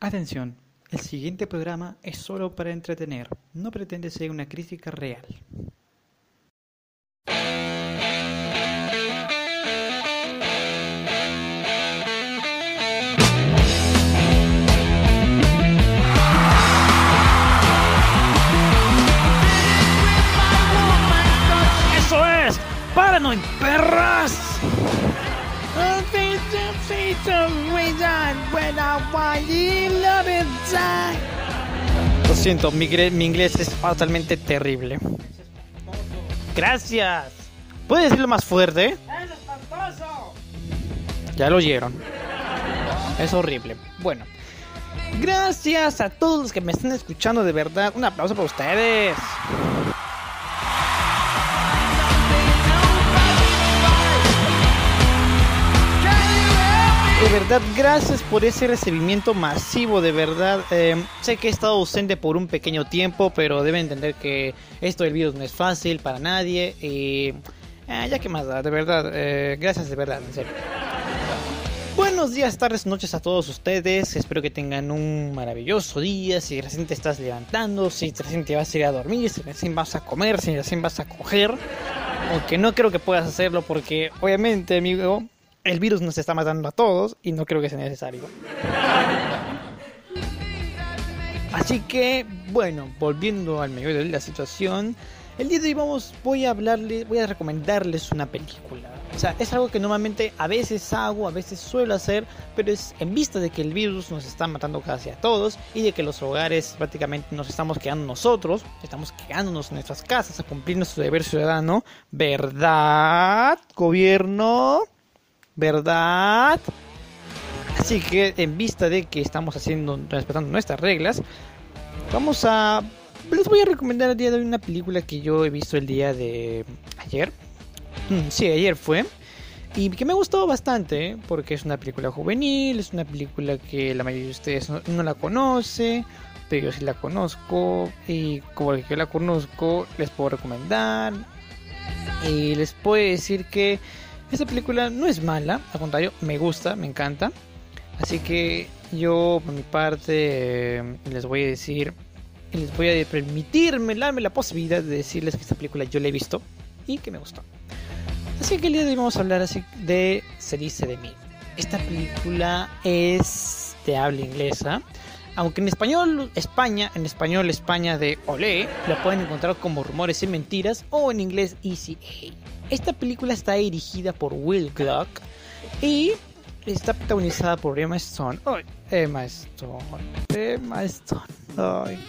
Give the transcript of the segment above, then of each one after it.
Atención, el siguiente programa es solo para entretener, no pretende ser una crítica real. ¡Eso es! ¡Paranoid, perras! Lo siento, mi, inglés es totalmente terrible. Gracias. ¿Puedes decirlo más fuerte? Ya lo oyeron. Es horrible. Bueno. Gracias a todos los que me están escuchando de verdad. Un aplauso para ustedes. Verdad, gracias por ese recibimiento masivo, de verdad. Eh, sé que he estado ausente por un pequeño tiempo, pero deben entender que esto del virus no es fácil para nadie. Y eh, ya que más de verdad. eh, gracias de verdad, en serio. Buenos días, tardes, noches a todos ustedes. Espero que tengan un maravilloso día. Si recién te estás levantando, si recién te vas a ir a dormir, si recién vas a comer, si recién vas a coger. Aunque no creo que puedas hacerlo porque, obviamente, amigo, el virus nos está matando a todos y no creo que sea necesario. Así que, bueno, volviendo al medio de la situación, el día de hoy vamos, voy a hablarle, voy a recomendarles una película. O sea, es algo que normalmente a veces hago, a veces suelo hacer, pero es en vista de que el virus nos está matando casi a todos y de que los hogares prácticamente nos estamos quedando nosotros, estamos quedándonos en nuestras casas a cumplir nuestro deber ciudadano, ¿verdad, gobierno? ¿Verdad? Así que en vista de que estamos haciendo, respetando nuestras reglas, vamos a... Les voy a recomendar el día de hoy una película que yo he visto el día de ayer. Mm, Sí, ayer fue. Y que me gustó bastante, ¿eh? porque es una película juvenil, es una película que la mayoría de ustedes no, la conoce, pero yo sí la conozco. Y como que yo la conozco, les puedo recomendar. Y les puedo decir que esta película no es mala, al contrario, me gusta, me encanta. Así que yo, por mi parte, eh, les voy a decir, les voy a permitirme, darme la posibilidad de decirles que esta película yo la he visto y que me gustó. Así que el día de hoy vamos a hablar así de Se dice de mí. Esta película es de habla inglesa. Aunque en español España, en español España de Olé, la pueden encontrar como Rumores y Mentiras o en inglés Easy A. Esta película está dirigida por Will Gluck y está protagonizada por Emma Stone. Emma Stone, Emma Stone. Ay,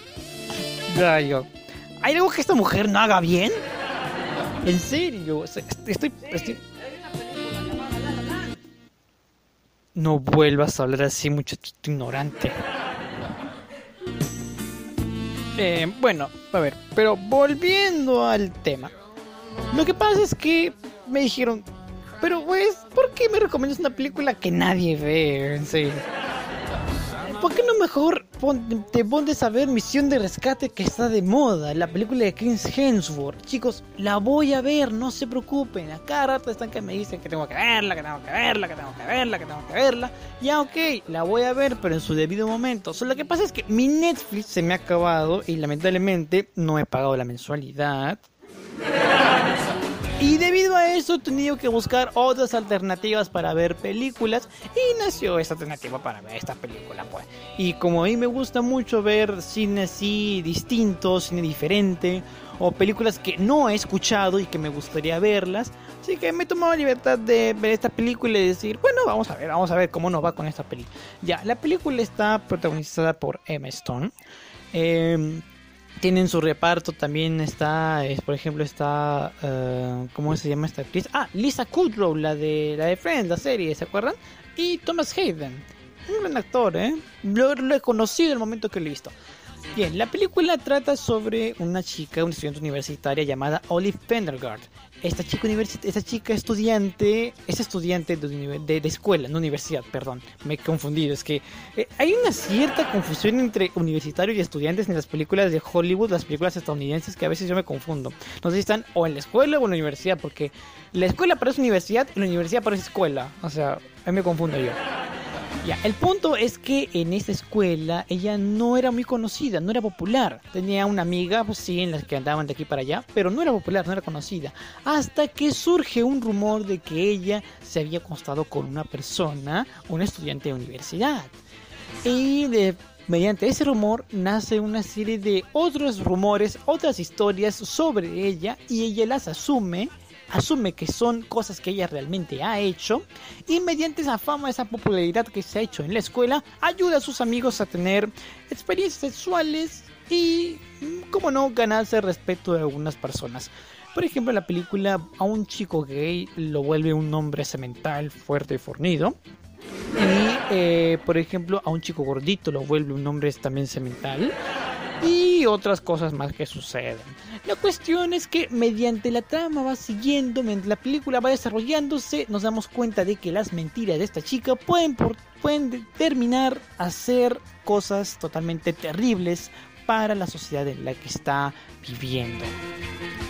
gallo. ¿Hay algo que esta mujer no haga bien? En serio, estoy, estoy... No vuelvas a hablar así, muchachito ignorante. Eh, bueno, a ver, pero volviendo al tema. Lo que pasa es que me dijeron, pero pues, ¿por qué me recomiendas una película que nadie ve? En mejor pon- te pones a ver Misión de Rescate que está de moda? La película de Chris Hemsworth. Chicos, la voy a ver, no se preocupen. A cada rato están que me dicen que tengo que verla, que tengo que verla, que tengo que verla, que tengo que verla. Ya, ok, la voy a ver, pero en su debido momento. Solo que pasa es que mi Netflix se me ha acabado y lamentablemente no he pagado la mensualidad. Y debido a eso he tenido que buscar otras alternativas para ver películas y nació esta alternativa para ver esta película pues. Y como a mí me gusta mucho ver cine así distinto, cine diferente o películas que no he escuchado y que me gustaría verlas, así que me he tomado libertad de ver esta película y decir, bueno, vamos a ver, vamos a ver cómo nos va con esta película. Ya, la película está protagonizada por Emma Stone. Eh, tienen su reparto también está es, por ejemplo está eh, cómo se llama esta actriz ah Lisa Kudrow la de la de Friends la serie se acuerdan y Thomas Hayden un buen actor eh lo, lo he conocido el momento que lo he visto bien la película trata sobre una chica una estudiante universitaria llamada Olive Pendergast esta chica esta chica estudiante es estudiante de, de, de escuela no universidad perdón me he confundido es que eh, hay una cierta confusión entre universitarios y estudiantes en las películas de Hollywood, las películas estadounidenses, que a veces yo me confundo. No sé si están o en la escuela o en la universidad, porque la escuela parece universidad y la universidad parece escuela. O sea, ahí me confundo yo. Ya, el punto es que en esa escuela ella no era muy conocida, no era popular. Tenía una amiga, pues sí, en las que andaban de aquí para allá, pero no era popular, no era conocida. Hasta que surge un rumor de que ella se había acostado con una persona, un estudiante de universidad. Y de, mediante ese rumor nace una serie de otros rumores, otras historias sobre ella y ella las asume asume que son cosas que ella realmente ha hecho y mediante esa fama, esa popularidad que se ha hecho en la escuela, ayuda a sus amigos a tener experiencias sexuales y, como no, ganarse el respeto de algunas personas. Por ejemplo, en la película a un chico gay lo vuelve un hombre semental, fuerte y fornido. Y, eh, por ejemplo, a un chico gordito lo vuelve un hombre también semental y otras cosas más que suceden. La cuestión es que mediante la trama va siguiendo, la película va desarrollándose, nos damos cuenta de que las mentiras de esta chica pueden, pueden terminar a ser cosas totalmente terribles para la sociedad en la que está viviendo.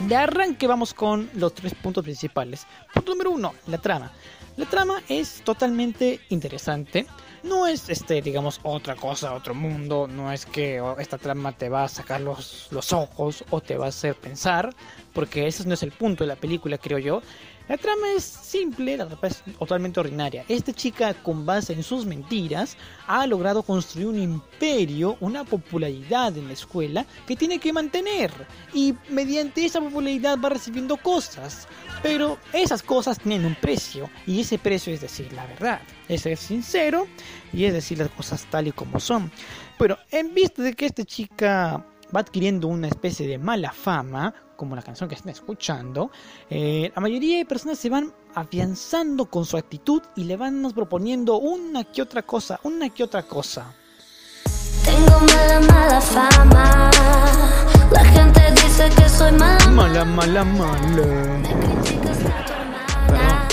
De arranque vamos con los tres puntos principales. Punto número uno, la trama. La trama es totalmente interesante. No es, este, digamos, otra cosa, otro mundo. No es que esta trama te va a sacar los, los ojos o te va a hacer pensar, porque ese no es el punto de la película, creo yo. La trama es simple, la trama es totalmente ordinaria. Esta chica, con base en sus mentiras, ha logrado construir un imperio, una popularidad en la escuela que tiene que mantener. Y mediante esa popularidad va recibiendo cosas. Pero esas cosas tienen un precio. Y ese precio es decir la verdad. Es ser sincero y es decir las cosas tal y como son. Pero en vista de que esta chica va adquiriendo una especie de mala fama, como la canción que están escuchando, eh, la mayoría de personas se van afianzando con su actitud y le van proponiendo una que otra cosa, una que otra cosa. Tengo mala, mala fama. La gente dice que soy mala. Mala, mala, mala.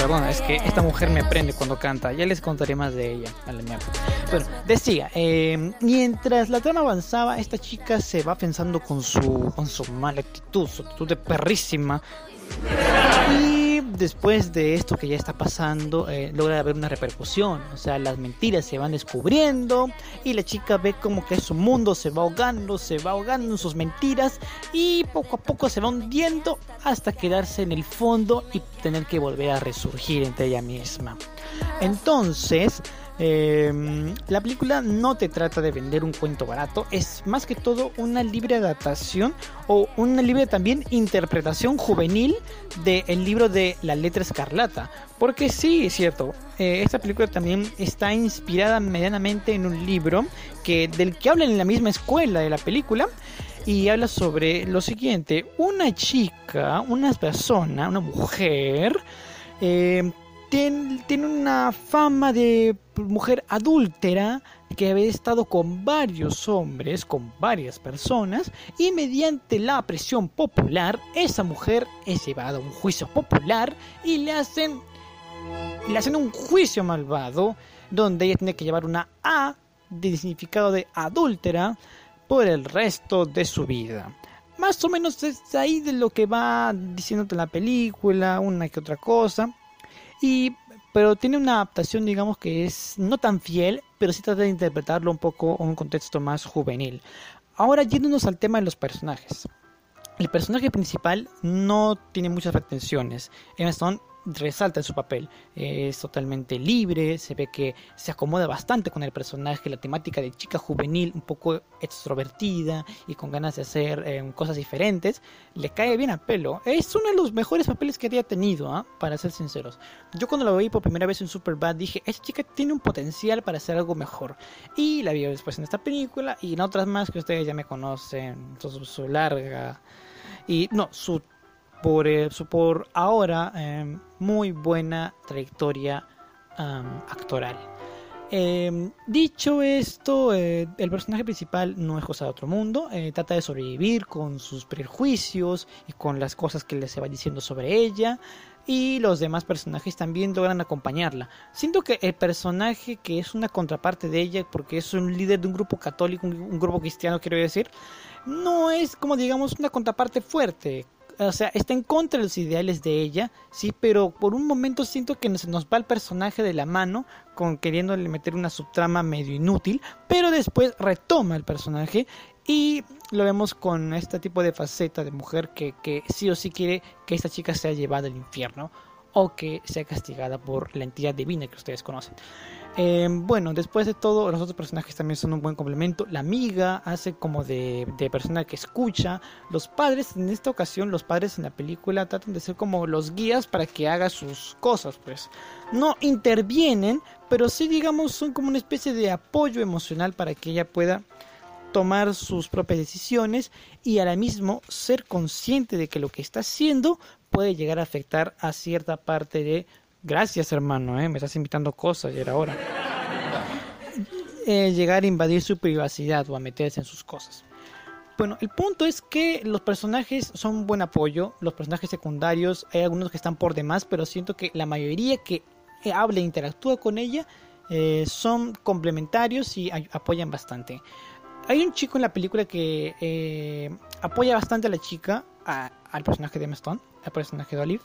Perdón, es que esta mujer me prende cuando canta. Ya les contaré más de ella. Vale, mierda. Bueno, decía, eh, mientras la trama avanzaba, esta chica se va pensando con su, con su mala actitud, su actitud de perrísima. Y después de esto que ya está pasando, eh, logra haber una repercusión. O sea, las mentiras se van descubriendo y la chica ve como que su mundo se va ahogando, se va ahogando en sus mentiras y poco a poco se va hundiendo hasta quedarse en el fondo y tener que volver a resurgir entre ella misma. Entonces, eh, la película no te trata de vender un cuento barato, es más que todo una libre adaptación o una libre también interpretación juvenil del libro de La letra escarlata. Porque sí, es cierto, eh, esta película también está inspirada medianamente en un libro que, del que hablan en la misma escuela de la película y habla sobre lo siguiente, una chica, una persona, una mujer, eh, tiene, una fama de mujer adúltera que había estado con varios hombres, con varias personas, y mediante la presión popular, esa mujer es llevada a un juicio popular y le hacen, le hacen un juicio malvado, donde ella tiene que llevar una A de significado de adúltera por el resto de su vida. Más o menos es ahí de lo que va diciéndote la película, una que otra cosa. Pero tiene una adaptación, digamos, que es no tan fiel, pero sí trata de interpretarlo un poco en un contexto más juvenil. Ahora, yéndonos al tema de los personajes. El personaje principal no tiene muchas pretensiones. Emma Stone resalta en su papel. Es totalmente libre, se ve que se acomoda bastante con el personaje, la temática de chica juvenil, un poco extrovertida y con ganas de hacer eh, cosas diferentes, le cae bien a pelo. Es uno de los mejores papeles que había tenido, ¿ah? para ser sinceros. Yo cuando la vi por primera vez en Superbad dije, esta chica tiene un potencial para hacer algo mejor. Y la vi después en esta película y en otras más que ustedes ya me conocen, su, su larga... Y no, su por, eh, por ahora eh, muy buena trayectoria um, actoral. Eh, dicho esto, eh, el personaje principal no es cosa de otro mundo, eh, trata de sobrevivir con sus prejuicios y con las cosas que le se va diciendo sobre ella. Y los demás personajes también logran acompañarla. Siento que el personaje que es una contraparte de ella, porque es un líder de un grupo católico, un, un grupo cristiano, quiero decir, no es como digamos una contraparte fuerte o sea, está en contra de los ideales de ella, sí, pero por un momento siento que se nos va el personaje de la mano con queriéndole meter una subtrama medio inútil, pero después retoma el personaje y lo vemos con este tipo de faceta de mujer que, que sí o sí quiere que esta chica sea llevada al infierno o que sea castigada por la entidad divina que ustedes conocen. Eh, bueno, después de todo, los otros personajes también son un buen complemento. La amiga hace como de, de, persona que escucha. Los padres, en esta ocasión, los padres en la película tratan de ser como los guías para que haga sus cosas, pues. No intervienen, pero sí, digamos, son como una especie de apoyo emocional para que ella pueda tomar sus propias decisiones y ahora mismo ser consciente de que lo que está haciendo puede llegar a afectar a cierta parte de Gracias, hermano, ¿eh? me estás invitando cosas y era hora. Eh, llegar a invadir su privacidad o a meterse en sus cosas. Bueno, el punto es que los personajes son buen apoyo, los personajes secundarios, hay algunos que están por demás, pero siento que la mayoría que habla e interactúa con ella eh, son complementarios y apoyan bastante. Hay un chico en la película que eh, apoya bastante a la chica, a, al personaje de Emma Stone, al personaje de Olive,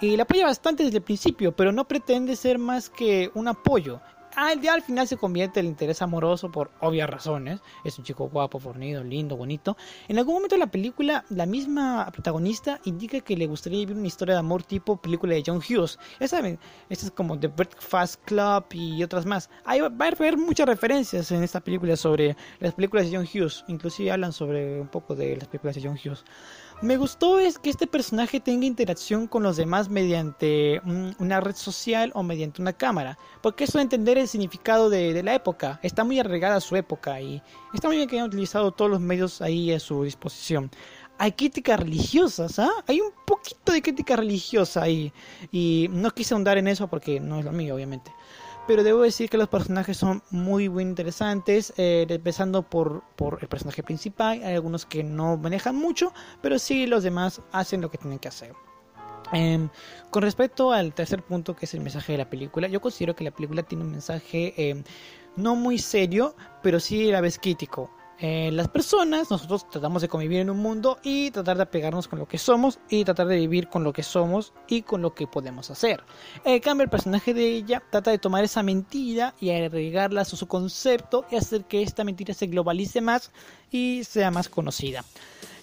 y la apoya bastante desde el principio, pero no pretende ser más que un apoyo. Al, al final se convierte en el interés amoroso por obvias razones. Es un chico guapo, fornido, lindo, bonito. En algún momento de la película, la misma protagonista indica que le gustaría vivir una historia de amor tipo película de John Hughes. Ya saben, estas es como The Breakfast Club y otras más. Hay, va a haber muchas referencias en esta película sobre las películas de John Hughes. Inclusive hablan sobre un poco de las películas de John Hughes. Me gustó es que este personaje tenga interacción con los demás mediante una red social o mediante una cámara, porque eso de entender el significado de, la época, está muy arraigada a su época y está muy bien que hayan utilizado todos los medios ahí a su disposición. Hay críticas religiosas, ¿ah? Hay un poquito de crítica religiosa ahí y no quise ahondar en eso porque no es lo mío, obviamente pero debo decir que los personajes son muy muy interesantes, eh, empezando por, por el personaje principal, hay algunos que no manejan mucho, pero sí los demás hacen lo que tienen que hacer. Eh, con respecto al tercer punto, que es el mensaje de la película, yo considero que la película tiene un mensaje eh, no muy serio, pero sí a la vez crítico. Eh, las personas, nosotros tratamos de convivir en un mundo y tratar de apegarnos con lo que somos y tratar de vivir con lo que somos y con lo que podemos hacer. En cambio, el personaje de ella trata de tomar esa mentira y agregarla a su concepto y hacer que esta mentira se globalice más y sea más conocida.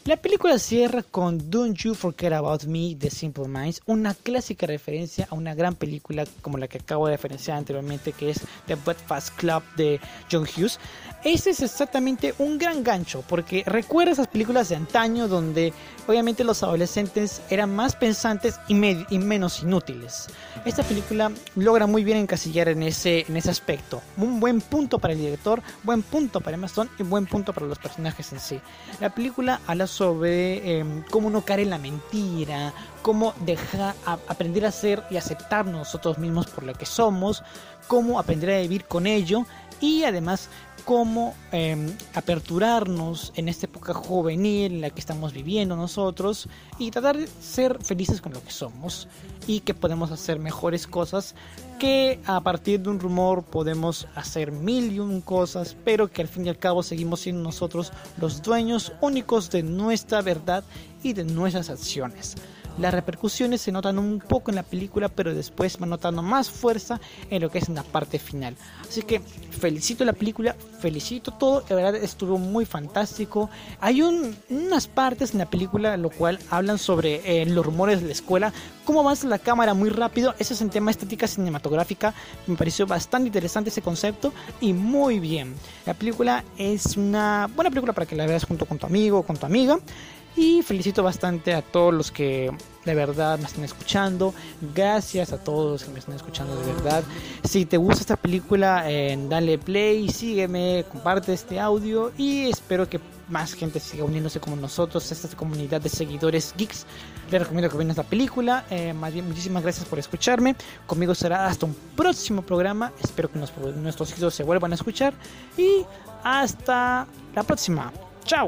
La película cierra con Don't You Forget About Me de Simple Minds, una clásica referencia a una gran película como la que acabo de referenciar anteriormente, que es The Breakfast Club de John Hughes. Ese es exactamente un gran gancho, porque recuerda esas películas de antaño donde obviamente los adolescentes eran más pensantes y, menos inútiles. Esta película logra muy bien encasillar en ese, en ese aspecto. Un buen punto para el director, buen punto para Stone y buen punto para los personajes en sí. La película habla sobre eh, cómo no caer en la mentira, cómo dejar, aprender a ser y aceptar nosotros mismos por lo que somos, cómo aprender a vivir con ello y además cómo em, aperturarnos en esta época juvenil en la que estamos viviendo nosotros y tratar de ser felices con lo que somos y que podemos hacer mejores cosas que a partir de un rumor podemos hacer mil y un cosas pero que al fin y al cabo seguimos siendo nosotros los dueños únicos de nuestra verdad y de nuestras acciones. Las repercusiones se notan un poco en la película, pero después van notando más fuerza en lo que es en la parte final. Así que felicito la película, felicito todo, de verdad estuvo muy fantástico. Hay unas partes en la película lo cual hablan sobre eh, los rumores de la escuela, cómo avanza la cámara muy rápido, ese es un tema estética cinematográfica, me pareció bastante interesante ese concepto y muy bien. La película es una buena película para que la veas junto con tu amigo o con tu amiga. Y felicito bastante a todos los que de verdad me están escuchando. Gracias a todos los que me están escuchando de verdad. Si te gusta esta película, dale play, sígueme, comparte este audio y espero que más gente siga uniéndose como nosotros esta comunidad de seguidores geeks. Les recomiendo que vean esta película. Eh, más bien, muchísimas gracias por escucharme. Conmigo será hasta un próximo programa. Espero que nuestros hijos se vuelvan a escuchar. Y hasta la próxima. Chao.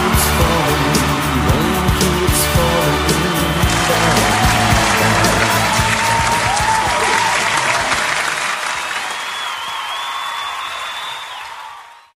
keeps falling, keeps falling.